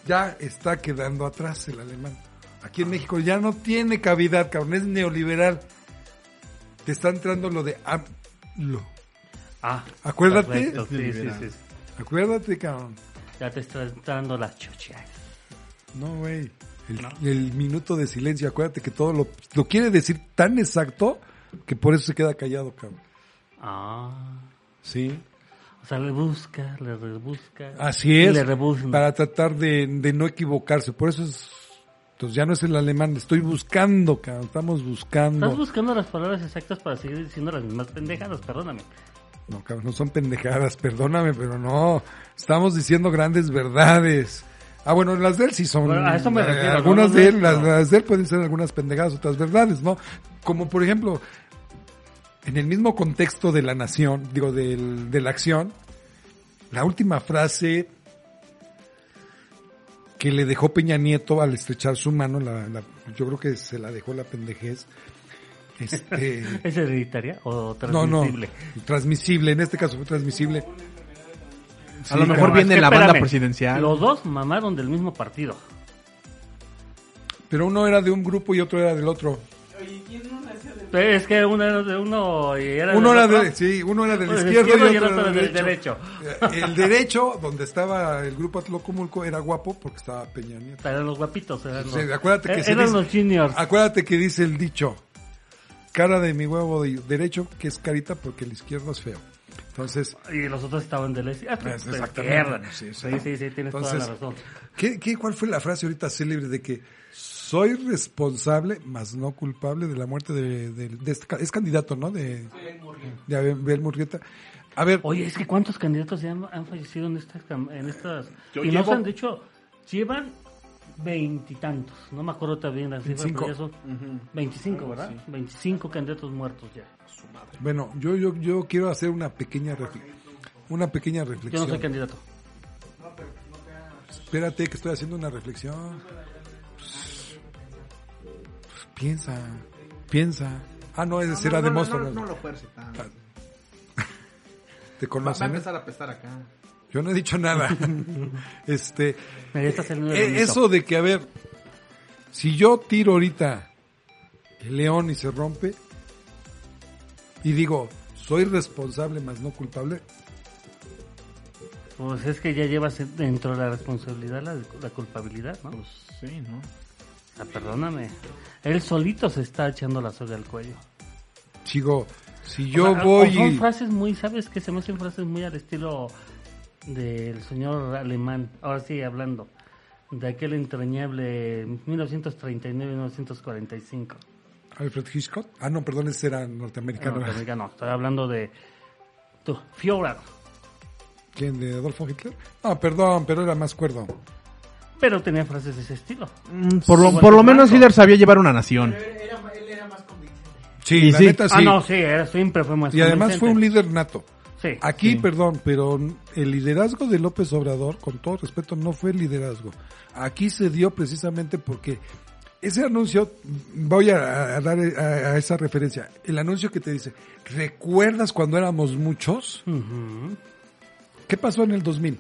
Ya está quedando atrás el alemán. Aquí en México ya no tiene cavidad, cabrón. Es neoliberal. Te está entrando lo de AMLO. Ah, Acuérdate. sí, sí, sí. Acuérdate, cabrón. Ya te está entrando la chucha. No, güey. El, el minuto de silencio, acuérdate que todo lo, lo quiere decir tan exacto que por eso se queda callado, cabrón. Ah. Sí. O sea, le busca, le rebusca. Así y es. Le rebusca. Para tratar de, de no equivocarse. Por eso es. Entonces ya no es el alemán. Estoy buscando, cabrón. Estamos buscando. Estás buscando las palabras exactas para seguir diciendo las mismas pendejadas, perdóname. No, cabrón, no son pendejadas, perdóname, pero no. Estamos diciendo grandes verdades. Ah, bueno, las de él sí son. Bueno, a eso me eh, refiero, algunas no, no, de él, las, las de él pueden ser algunas pendejadas, otras verdades, ¿no? Como por ejemplo, en el mismo contexto de la nación, digo, del, de la acción, la última frase que le dejó Peña Nieto al estrechar su mano, la, la- yo creo que se la dejó la pendejez. Este, ¿Es hereditaria o no, no, transmisible? transmisible, en este caso fue transmisible. A lo mejor viene Es que la banda espérame, presidencial. Los dos mamaron del mismo partido. Pero uno era de un grupo y otro era del otro. Es que uno era de uno y era Uno del era de, sí, uno era del del izquierdo, izquierdo y otro era del derecho. derecho. El derecho, donde estaba el grupo Atlocomulco, era guapo porque estaba Peña Nieto. Eran los guapitos. Eran Sí, los, acuérdate que eh, eran dice- los juniors. Acuérdate que dice el dicho, cara de mi huevo de- derecho, que es carita porque el izquierdo es feo. Entonces, Y los otros estaban del izquierdo. Ah, Es de exactamente, izquierda. sí, Sí, sí. sí, tienes toda la razón. ¿qué, qué, cuál fue la frase ahorita célebre de que soy responsable, más no culpable de la muerte de, de- de este, es candidato, ¿no? De, de Abel Murrieta. A ver, Oye, es que ¿cuántos candidatos ya han, han fallecido en estas... En estas Yo y llevo- nos han dicho, llevan veintitantos. No me acuerdo también la cifra, 25. pero ya son 25, ¿verdad? 25 candidatos muertos ya. bueno, yo, yo, yo quiero hacer una pequeña reflexión. Una pequeña Yo no reflexión. soy candidato. Espérate que estoy haciendo una reflexión. Piensa, piensa. Ah, no, ese será de monstruo. No, ¿no? no lo fuerce tanto. ¿Te Va, va a conocen? eh? empezar a apestar acá. Yo no he dicho nada. este, eh, eso de que, a ver, si yo tiro ahorita el león y se rompe, y digo, soy responsable más no culpable, Pues es que ya llevas dentro de la responsabilidad la, la culpabilidad, ¿no? Pues sí, ¿no? Ah, perdóname. Él solito se está echando la soga al cuello. sigo, si O yo sea, voy o Son frases muy, ¿sabes? Que se me hacen frases muy al estilo del señor alemán. Ahora sí, hablando. De aquel entrañable 1939-1945. Alfred Hitchcock. Ah, no, perdón, ese era norteamericano. No, amiga, no, estoy hablando de... Tú, Führer. ¿Quién? ¿De Adolfo Hitler? No, perdón, pero era más cuerdo. Pero tenía frases de ese estilo. Mm, Por lo, por lo menos. Hitler sabía llevar una nación. Era, él era más convincente. Sí, Y la sí. neta sí. Ah, no, sí, era, siempre fue más y además fue un líder nato. Sí. Aquí, Sí. perdón, pero el liderazgo de López Obrador, con todo respeto, no fue liderazgo. Aquí se dio precisamente porque ese anuncio, voy a, a dar a, a esa referencia, el anuncio que te dice, ¿recuerdas cuando éramos muchos? Ujú. ¿Qué pasó en el 2000?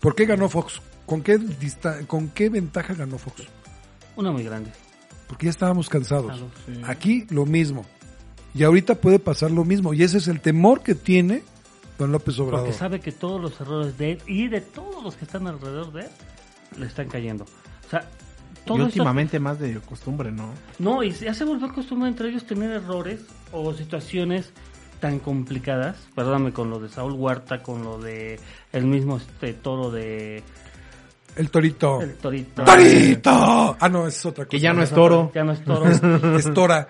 ¿Por qué ganó Fox? ¿Con qué, dista- ¿Con qué ventaja ganó Fox? Una muy grande. Porque ya estábamos cansados. Claro, sí. Aquí lo mismo. Y ahorita puede pasar lo mismo. Y ese es el temor que tiene don López Obrador. Porque sabe que todos los errores de él y de todos los que están alrededor de él le están cayendo. O sea, Y esto- últimamente más de costumbre, ¿no? No, y ya se volvió costumbre entre ellos tener errores o situaciones tan complicadas. Perdóname con lo de Saúl Huerta, con lo de el mismo este toro de El torito. el torito. ¡Torito! Ah, no, es otra cosa. Que ya no es toro. Ya no es toro, Es tora.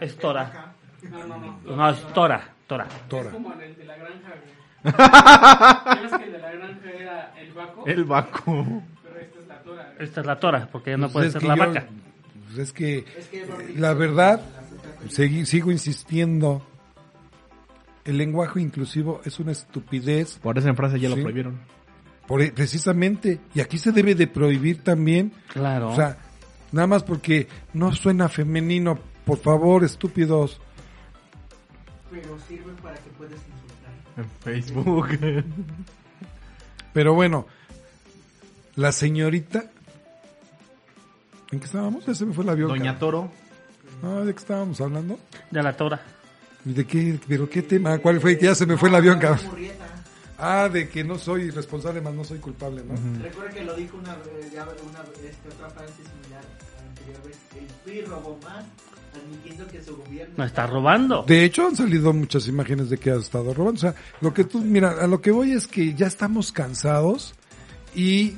es tora. No, no, no. No, es tora, tora. Tora. Es como en el de la granja, güey. ¿Sabes que el de la granja era el vaco? El vaco. Pero esta es la tora. Esta es la tora, porque ya no Pues puede es ser que la yo- vaca. pues es que, la verdad, sigo insistiendo, el lenguaje inclusivo es una estupidez, Por eso en Francia ya lo prohibieron. por, e, precisamente, y aquí se debe de prohibir también, Claro. o sea, nada más porque no suena femenino, por favor, estúpidos. Pero sirve para que puedas insultar. En Facebook. Pero bueno, la señorita, ¿en qué estábamos? Ya se me fue el avión. Doña. Toro. No, ¿de qué estábamos hablando? de la tora. ¿Y ¿De qué? ¿Pero qué tema? ¿Cuál fue? Que ya se me fue el avión, cabrón. Ah, de que no soy responsable, más no soy culpable, ¿no? Recuerda que lo dijo una, eh, ya una este, otra frase similar a la anterior vez. El PRI robó más, admitiendo que su gobierno No está robando. De hecho, han salido muchas imágenes de que ha estado robando. O sea, lo que tú, mira, a lo que voy es que ya estamos cansados y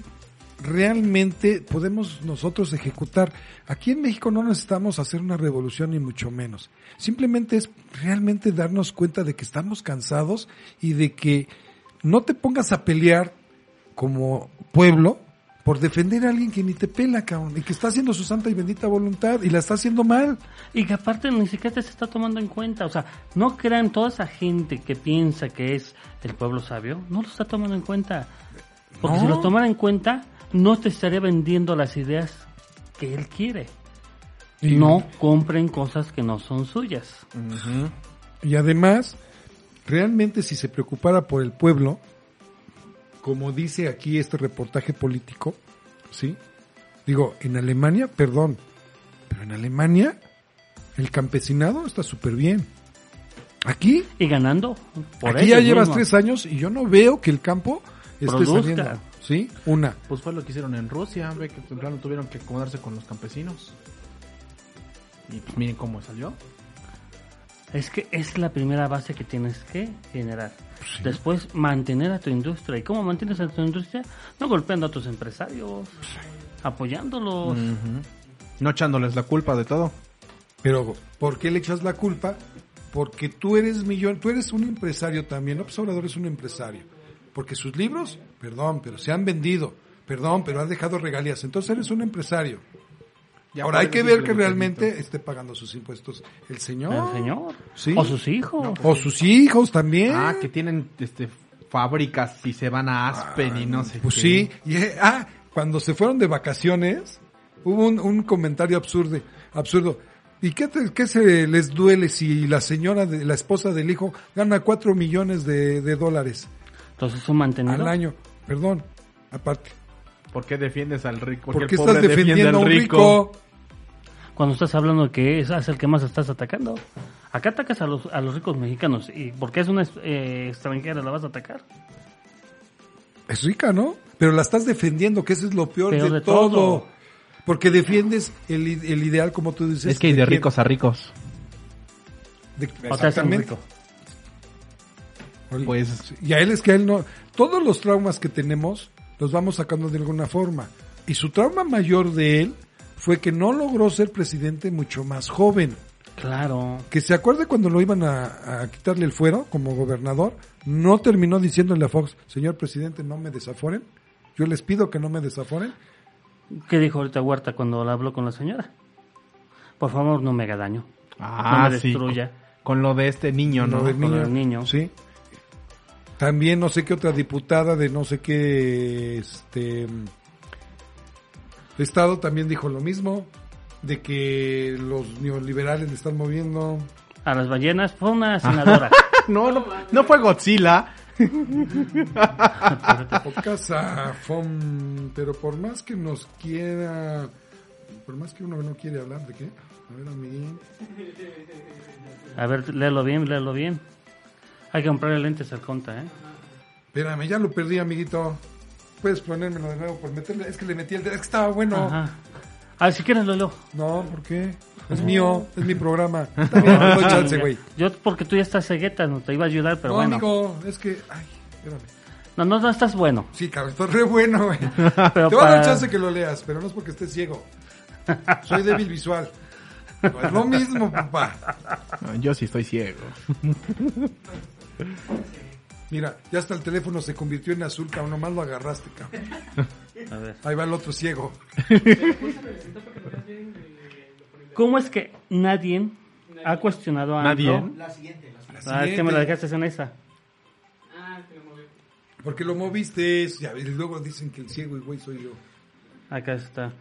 realmente podemos nosotros ejecutar. Aquí en México no necesitamos hacer una revolución ni mucho menos. Simplemente es realmente darnos cuenta de que estamos cansados y de que no te pongas a pelear como pueblo por defender a alguien que ni te pela, cabrón, y que está haciendo su santa y bendita voluntad y la está haciendo mal. Y que aparte ni siquiera te se está tomando en cuenta. O sea, no crean toda esa gente que piensa que es el pueblo sabio, no lo está tomando en cuenta. Porque No. si lo tomara en cuenta, no te estaría vendiendo las ideas que él quiere. Y- No compren cosas que no son suyas. Y además, realmente si se preocupara por el pueblo, como dice aquí este reportaje político, ¿sí? Digo, en Alemania, perdón, pero en Alemania el campesinado está súper bien. Aquí, Y ganando. Por aquí ya llevas tres años y yo no veo que el campo esté Produzca. saliendo. ¿Sí? Una. Pues fue lo que hicieron en Rusia, ve que de plano tuvieron que acomodarse con los campesinos. Y pues miren cómo salió. Es que es la primera base que tienes que generar. Después, mantener a tu industria. ¿Y cómo mantienes a tu industria? No golpeando a tus empresarios, apoyándolos. No echándoles la culpa de todo. Pero, ¿por qué le echas la culpa? Porque tú eres millón, tú eres un empresario también. López Obrador es un empresario. Porque sus libros, perdón, pero se han vendido. Perdón, pero han dejado regalías. Entonces eres un empresario. Ya Ahora hay que ver que realmente esté pagando sus impuestos el señor. El señor. Sí. O sus hijos. O sus hijos también. Ah, que tienen este fábricas y se van a Aspen y no sé Pues qué. sí. Y, eh, ah, cuando se fueron de vacaciones, hubo un, un comentario absurdo. absurdo. ¿Y qué, te- qué se les duele si la señora, de, la esposa del hijo, gana cuatro millones de, de dólares Entonces, un mantenido. al año? Perdón, aparte. ¿Por qué defiendes al rico? ¿Por qué el estás pobre defendiendo al rico? Cuando estás hablando de que es, es el que más estás atacando. Acá atacas a los, a los ricos mexicanos. ¿Y porque es una eh, extranjera la vas a atacar? Es rica, ¿no? Pero la estás defendiendo, que eso es lo peor, Peor de, de todo. todo. Porque defiendes el, el ideal, como tú dices. Es que hay de ricos a ricos. De- O exactamente. rico. Pues Y a él es que a él no. Todos los traumas que tenemos los vamos sacando de alguna forma. Y su trauma mayor de él fue que no logró ser presidente mucho más joven. Claro. Que se acuerde cuando lo iban a, a quitarle el fuero como gobernador, no terminó diciéndole a Fox, señor presidente, no me desaforen. Yo les pido que no me desaforen. ¿Qué dijo ahorita Huerta cuando la habló con la señora? Por favor, no me haga daño. ah, no me sí, destruya. con, con lo de este niño, Lo ¿no? del Con lo del niño. Sí. También no sé qué otra diputada de no sé qué este estado también dijo lo mismo de que los neoliberales le están moviendo. A las ballenas fue una senadora. no, no, no fue Godzilla. Pero por más que nos quiera, por más que uno no quiere hablar de qué, a ver a mí, A ver, léelo bien, léelo bien. Hay que comprarle lentes al conta, ¿eh? espérame, ya lo perdí, amiguito. Puedes ponérmelo de nuevo por meterle, es que le metí el dedo, es que estaba bueno. Ajá. A ver, si quieres lo leo. No, ¿por qué? Es mío, es mi programa. También doy chance, güey. Yo, porque tú ya estás cegueta, no te iba a ayudar, pero no, bueno. amigo, es que, ay, espérame. No, no, no estás bueno. Sí, cabrón, está re bueno, güey. Te voy a dar chance que lo leas, pero no es porque estés ciego. Soy débil visual. No es lo mismo, papá. No, yo sí estoy ciego. Mira, ya hasta el teléfono se convirtió en azul, cabrón, nomás lo agarraste, cabrón. A ver. Ahí va el otro ciego. ¿Cómo es que nadie ha cuestionado a ¿Nadie? La siguiente, la siguiente. Ah, es que me la dejaste en esa. Ah, lo movió. Porque lo moviste, ya, y luego dicen que el ciego y güey soy yo. Acá está.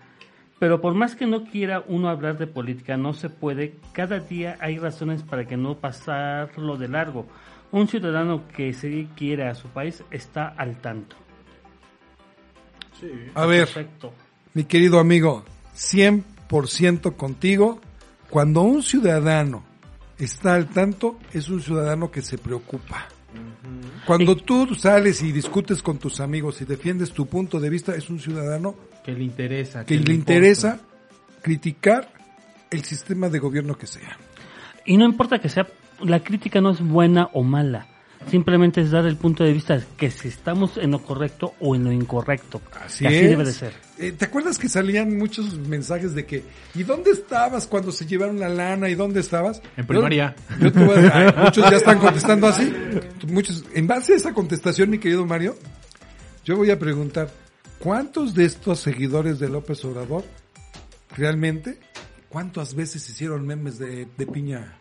Pero por más que no quiera uno hablar de política, no se puede. Cada día hay razones para que no pasarlo de largo. Un ciudadano que sí quiere a su país está al tanto. A ver, Perfecto. mi querido amigo, 100% contigo. Cuando un ciudadano está al tanto, es un ciudadano que se preocupa. Cuando tú sales y discutes con tus amigos y defiendes tu punto de vista, es un ciudadano Que le interesa. que le interesa criticar el sistema de gobierno que sea. Y no importa que sea, la crítica no es buena o mala. Simplemente es dar el punto de vista que si estamos en lo correcto o en lo incorrecto. Así, así es. debe de ser. Eh, ¿Te acuerdas que salían muchos mensajes de que ¿y dónde estabas cuando se llevaron la lana? ¿Y dónde estabas? En primaria. Yo, yo te voy a- ay, muchos ya están contestando así. Muchos, en base a esa contestación, mi querido Mario, Yo voy a preguntar, ¿cuántos de estos seguidores de López Obrador realmente, cuántas veces hicieron memes de, de piña?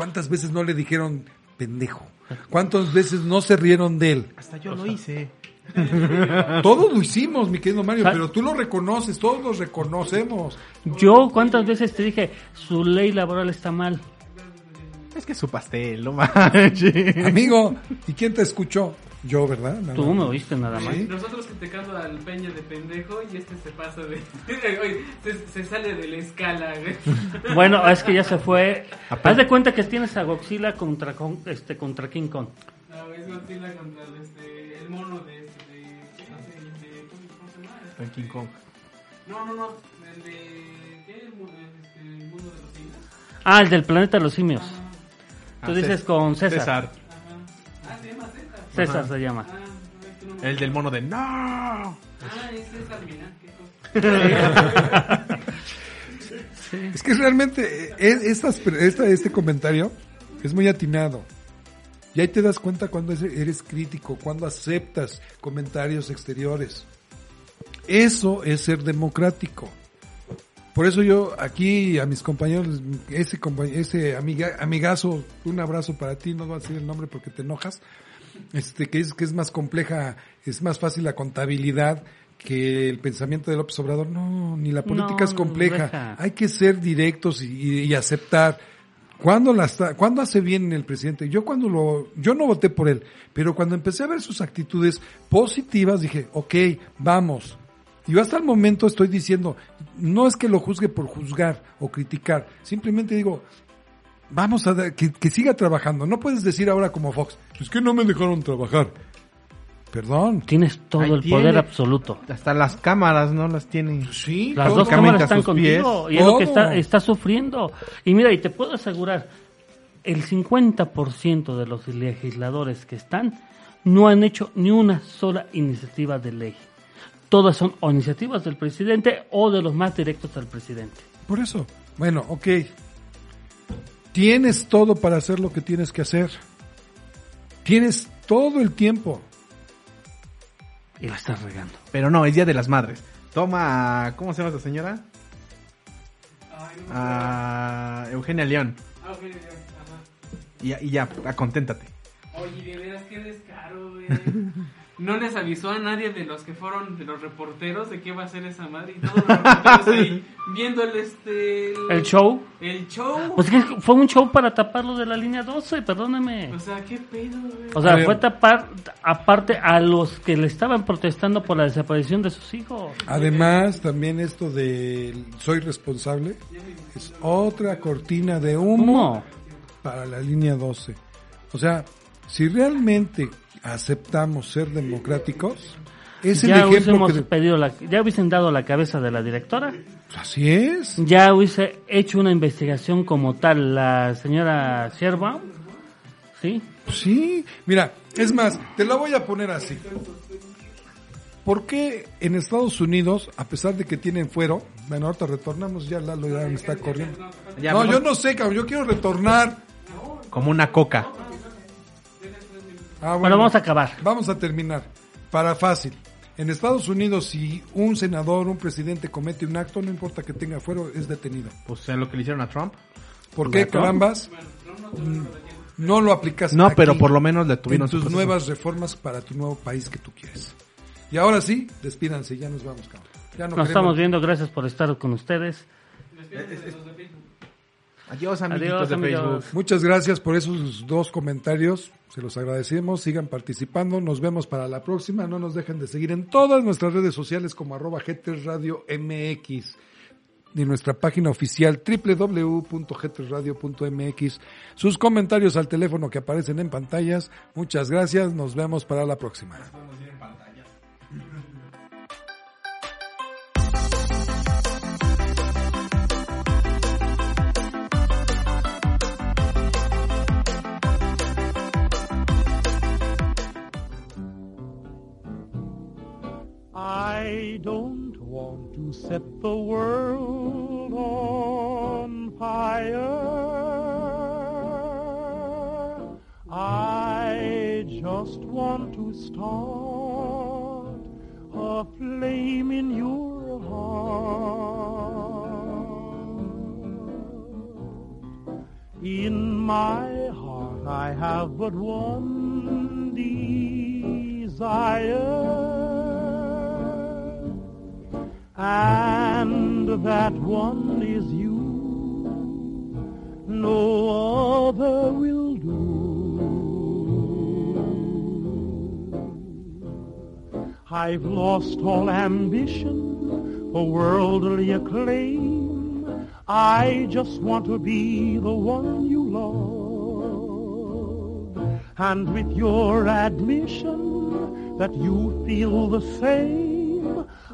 ¿Cuántas veces no le dijeron pendejo? ¿Cuántas veces no se rieron de él? Hasta yo lo hice. Todos lo hicimos, mi querido Mario, pero tú lo reconoces, todos lo reconocemos. Yo cuántas veces te dije, su ley laboral está mal. Es que su pastel, no manches. Amigo, ¿y quién te escuchó? Yo, ¿verdad? Nada Tú me oíste nada más. Sí. Nosotros criticando al Peña de pendejo y este se pasa de. Oye, se, se sale de la escala, güey. Bueno, es que ya se fue. Haz de cuenta que tienes a Godzilla contra, con- este, contra King Kong. No, es Godzilla contra el, este, el mono de. de, no sé, de ¿cómo se llama? En King Kong. No, no, no. El de. ¿Qué? El, este, el mundo de los simios. Ah, el del planeta de los simios. Tú Ah, dices Cés- con César. César. Se llama César. Se llama. Ah, no, no El del mono de no. Ah, es César Milán, qué cosa. Es que realmente eh, es- estas- esta- este comentario es muy atinado. Y ahí te das cuenta cuando es- eres crítico, cuando aceptas comentarios exteriores. Eso es ser democrático. Por eso yo aquí a mis compañeros, ese, compa- ese amiga- amigazo, un abrazo para ti, no voy a decir el nombre porque te enojas, este, que es, que es más compleja, es más fácil la contabilidad que el pensamiento de López Obrador. No, ni la política No, es compleja. Hay que ser directos y, y aceptar. ¿Cuándo, la está, ¿Cuándo hace bien el presidente? Yo cuando lo, yo no voté por él, pero cuando empecé a ver sus actitudes positivas dije, ok, vamos. Y yo hasta el momento estoy diciendo, no es que lo juzgue por juzgar o criticar, simplemente digo, vamos a dar- que, que siga trabajando. No puedes decir ahora como Fox, es que no me dejaron trabajar. Perdón. Tienes todo Ahí el tiene. poder absoluto. Hasta las cámaras no las tiene. Sí, Las dos cámaras están contigo pies. y es lo que está, está sufriendo. Y mira, y te puedo asegurar, el 50% de los legisladores que están no han hecho ni una sola iniciativa de ley. Todas son o iniciativas del presidente o de los más directos al presidente. Por eso. Bueno, ok. Tienes todo para hacer lo que tienes que hacer. Tienes todo el tiempo. Y la estás regando. Pero no, es Día de las Madres. Toma, ¿cómo se llama esta señora? Ay, no me Ah, Eugenia León. Ah, ok, ya, ajá. Y, ya- y ya, conténtate. Oye, de veras, qué descaro, güey. No les avisó a nadie de los que fueron, de los reporteros, de qué va a ser esa madre. Y todos los reporteros ahí viendo el, este... El show, El show. pues que fue un show para taparlo de la línea 12, perdóname. O sea, qué pedo, güey. O sea, fue tapar aparte a los que le estaban protestando por la desaparición de sus hijos. Además, también esto de soy responsable es otra cortina de humo ¿Cómo? para la línea 12. O sea, si realmente aceptamos ser democráticos, es el Ya ejemplo hubiésemos que... pedido la, ya hubiesen dado la cabeza de la directora, Así es. ya hubiese hecho una investigación como tal la señora Sherbaum, ¿sí? Sí, mira, es más, te la voy a poner así. ¿Por qué en Estados Unidos, a pesar de que tienen fuero, bueno, ahorita retornamos, ya Lalo ya me está corriendo. No, yo no sé, cabrón, yo quiero retornar. Como una coca. Ah, Bueno, vamos a acabar. Vamos a terminar. Para fácil. En Estados Unidos, si un senador, un presidente comete un acto, no importa que tenga fuero, es detenido. Pues es lo que le hicieron a Trump. ¿Por qué, carambas? No lo aplicas No, aquí, pero por lo menos le en tuvieron su tus proceso. nuevas reformas para tu nuevo país que tú quieres. Y ahora sí, despídanse, ya nos vamos, cabrón. Ya no Nos queremos- estamos viendo, gracias por estar con ustedes. Adiós, amiguitos Adiós, de amigos. Facebook. Muchas gracias por esos dos comentarios. Se los agradecemos. Sigan participando. Nos vemos para la próxima. No nos dejen de seguir en todas nuestras redes sociales como arroba Radio MX. Y nuestra página oficial www.gtsradio.mx. Sus comentarios al teléfono que aparecen en pantallas. Muchas gracias. Nos vemos para la próxima. I don't want to set the world on fire. I just want to start a flame in your heart. In my heart I have but one desire, and that one is you. No other will do. I've lost all ambition for worldly acclaim. I just want to be the one you love. And with your admission that you feel the same,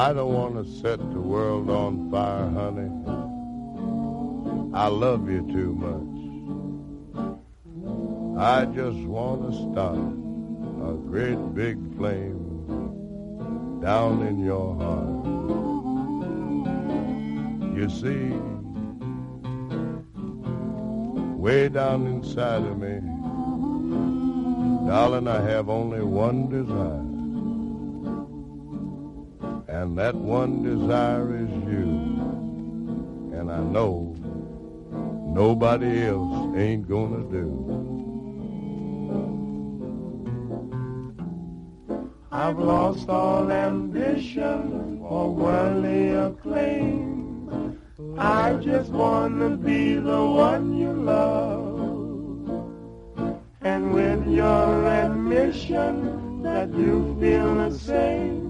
I don't want to set the world on fire, honey. I love you too much. I just want to start a great big flame down in your heart. You see, way down inside of me, darling, I have only one desire. And that one desire is you. And I know nobody else ain't gonna do. I've lost all ambition for worldly acclaim. I just wanna be the one you love. And with your admission that you feel the same,